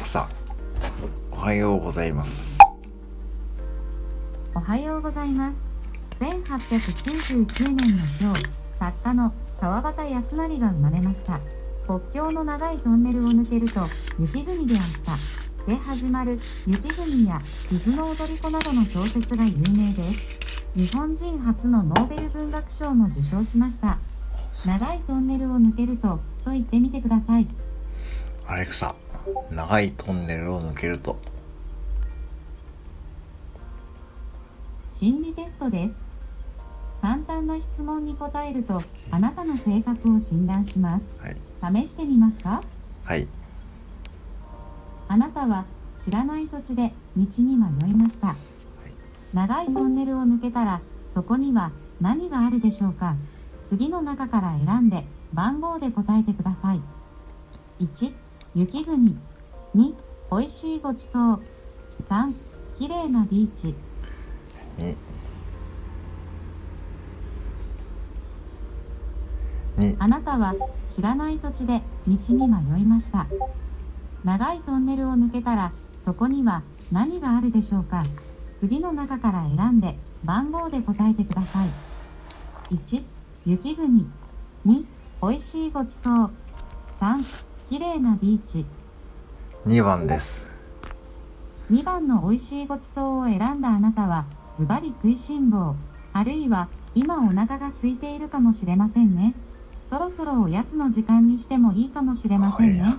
レクサおはようございます。おはようございます。1899年の今日作家の川端康成が生まれました。国境の長いトンネルを抜けると雪国であった。で始まる雪国や水の踊り子などの小説が有名です。日本人初のノーベル文学賞も受賞しました。長いトンネルを抜けるとと言ってみてください。アレクサ長いトンネルを抜けると。心理テストです。簡単な質問に答えるとあなたの性格を診断します。はい。試してみますか？はい。あなたは知らない土地で道に迷いました。長いトンネルを抜けたらそこには何があるでしょうか？次の中から選んで番号で答えてください。1雪国2美味しいごちそう。3綺麗なビーチ。あなたは知らない土地で道に迷いました。長いトンネルを抜けたらそこには何があるでしょうか。次の中から選んで番号で答えてください。1雪国2美味しいごちそう。3綺麗なビーチ。2番です。2番の美味しいごちそうを選んだあなたはズバリ食いしん坊。あるいは今お腹が空いているかもしれませんね。そろそろおやつの時間にしてもいいかもしれませんね。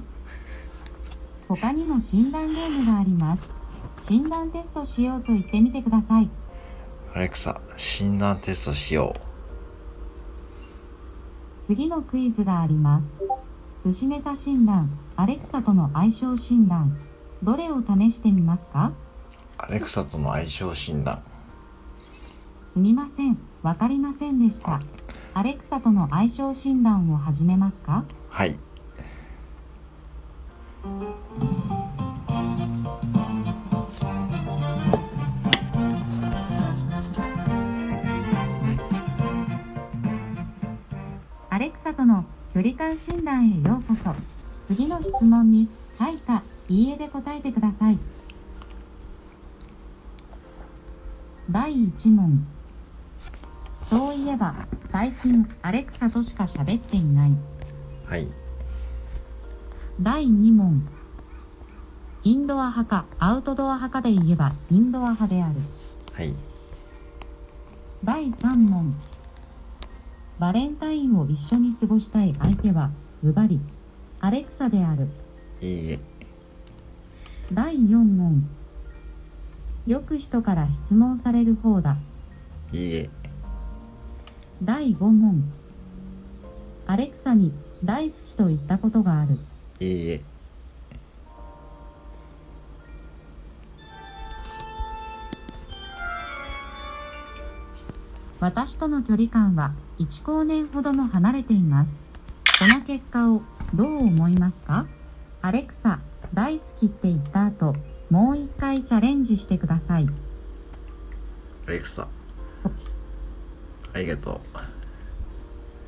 他にも診断ゲームがあります。診断テストしようと言ってみてください。アレクサ診断テストしよ次のクイズがあります寿司ネタ診断アレクサとの相性診断どれを試してみますか？うアレクサとの相性診断。すみませんわかりませんでした。アレクサとの相性診断を始めますか？はい。アレクサとの距離感診断へようこそ。次の質問に「はい」か「いいえ」で答えてください。第1問。そういえば最近アレクサとしか喋っていない。はい。第2問。インドア派かアウトドア派かで言えばインドア派である。はい。第3問バレンタインを一緒に過ごしたい相手はズバリアレクサである。いいえ。第4問。よく人から質問される方だ。いいえ。第5問。アレクサに大好きと言ったことがある。いい私との距離感は1光年ほども離れています。この結果をどう思いますか？アレクサ大好きって言った後もう一回チャレンジしてください。アレクサ。ありがと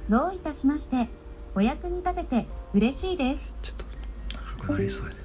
う。どういたしましてお役に立てて嬉しいです。ちょっと長くなりそうやで